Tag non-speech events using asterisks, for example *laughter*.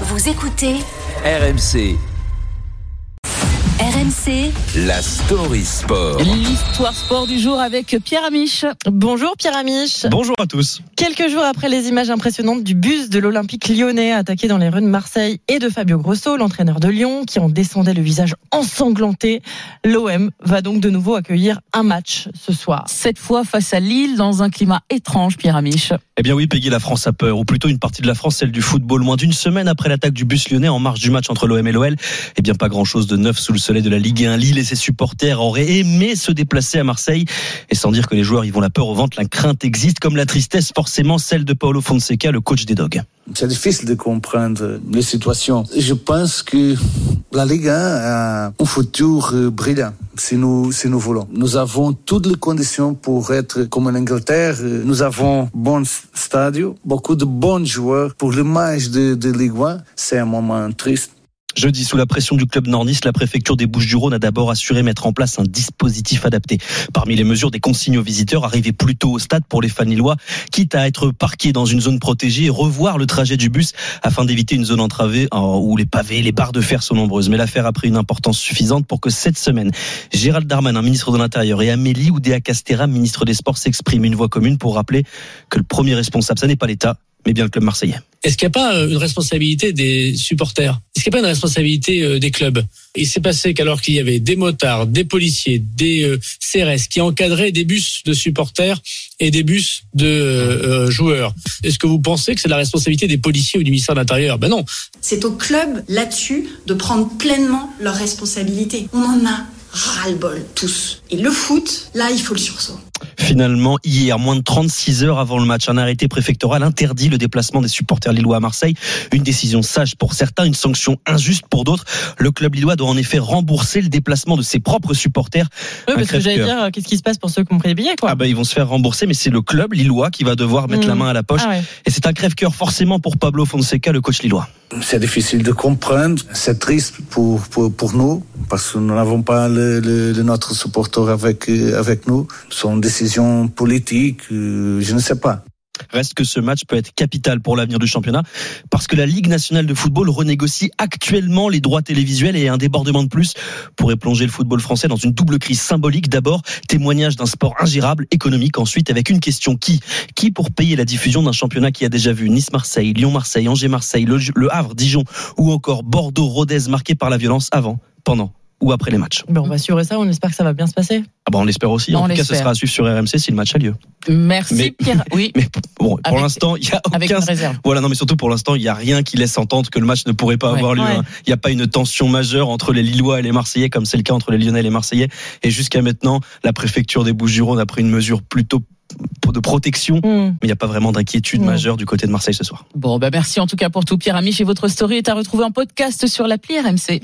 Vous écoutez RMC, RMC la story sport. L'histoire sport du jour avec Pierre Amiche. Bonjour Pierre Amiche. Bonjour à tous. Quelques jours après les images impressionnantes du bus de l'Olympique lyonnais attaqué dans les rues de Marseille et de Fabio Grosso, l'entraîneur de Lyon, qui en descendait le visage ensanglanté, l'OM va donc de nouveau accueillir un match ce soir. Cette fois face à Lille dans un climat étrange, Pierre Amiche. Eh bien oui, Peggy, la France a peur, ou plutôt une partie de la France, celle du football. Moins d'une semaine après l'attaque du bus lyonnais en marge du match entre l'OM et l'OL, eh bien pas grand-chose de neuf sous le soleil de la Ligue 1. Lille et ses supporters auraient aimé se déplacer à Marseille. Et sans dire que les joueurs y vont la peur au ventre, la crainte existe, comme la tristesse forcément celle de Paolo Fonseca, le coach des Dogs. C'est difficile de comprendre les situations. Je pense que la Ligue 1 a un futur euh, brillant si nous, si nous voulons. Nous avons toutes les conditions pour être comme en Angleterre. Nous avons bon stade, beaucoup de bons joueurs. Pour match de, de Ligue 1, c'est un moment triste. Jeudi, sous la pression du club nordiste, la préfecture des Bouches-du-Rhône a d'abord assuré mettre en place un dispositif adapté. Parmi les mesures, des consignes aux visiteurs arriver plus tôt au stade pour les fans lillois, quitte à être parqués dans une zone protégée et revoir le trajet du bus afin d'éviter une zone entravée où les pavés, les barres de fer sont nombreuses. Mais l'affaire a pris une importance suffisante pour que cette semaine, Gérald Darmanin, ministre de l'Intérieur, et Amélie Oudéa-Castéra, ministre des Sports, s'expriment une voix commune pour rappeler que le premier responsable, ça n'est pas l'État, mais bien le club marseillais. Est-ce qu'il n'y a pas euh, une responsabilité des supporters? Est-ce qu'il n'y a pas une responsabilité euh, des clubs? Il s'est passé qu'alors qu'il y avait des motards, des policiers, des euh, CRS qui encadraient des bus de supporters et des bus de euh, joueurs, est-ce que vous pensez que c'est la responsabilité des policiers ou du ministère de l'Intérieur? Ben non. C'est au club là-dessus de prendre pleinement leurs responsabilités. On en a ras-le-bol tous. Et le foot, là, il faut le sursaut. Finalement, hier, moins de 36 heures avant le match, un arrêté préfectoral interdit le déplacement des supporters lillois à Marseille. Une décision sage pour certains, une sanction injuste pour d'autres. Le club lillois doit en effet rembourser le déplacement de ses propres supporters. Oui, parce que j'allais dire, qu'est-ce qui se passe pour ceux qui ont pris les billets, quoi Ah bah ils vont se faire rembourser, mais c'est le club lillois qui va devoir mettre la main à la poche. Ah ouais. Et c'est un crève-cœur forcément pour Pablo Fonseca, le coach lillois. C'est difficile de comprendre. C'est triste pour, pour, pour nous parce que nous n'avons pas le, notre supporter avec, avec nous. Son décision politique, euh, je ne sais pas. Reste que ce match peut être capital pour l'avenir du championnat parce que la Ligue nationale de football renégocie actuellement les droits télévisuels et un débordement de plus pourrait plonger le football français dans une double crise symbolique. D'abord, témoignage d'un sport ingérable, économique. Ensuite, avec une question qui? Qui pour payer la diffusion d'un championnat qui a déjà vu Nice-Marseille, Lyon-Marseille, Angers-Marseille, le, le Havre, Dijon ou encore Bordeaux-Rodez marqués par la violence avant, pendant ou après les matchs. Ben, on va suivre ça, on espère que ça va bien se passer. Ah bah on l'espère aussi. En On tout cas, ce sera à suivre sur RMC si le match a lieu. Merci Mais- Pierre. *laughs* Oui, Mais bon, pour Avec- l'instant, il y a avec aucun une réserve. Voilà, non, mais surtout pour l'instant, il n'y a rien qui laisse entendre que le match ne pourrait pas Ouais. avoir lieu. Ouais. hein. Il n'y a pas une tension majeure entre les Lillois et les Marseillais, comme c'est le cas entre les Lyonnais et les Marseillais. Et jusqu'à maintenant, la préfecture des Bouches-du-Rhône a pris une mesure plutôt de protection, mais Hmm. il n'y a pas vraiment d'inquiétude Mm. majeure du côté de Marseille ce soir. Bon, bah merci en tout cas pour tout, Pierre Amiche. Et votre story est à retrouver en podcast sur l'appli RMC.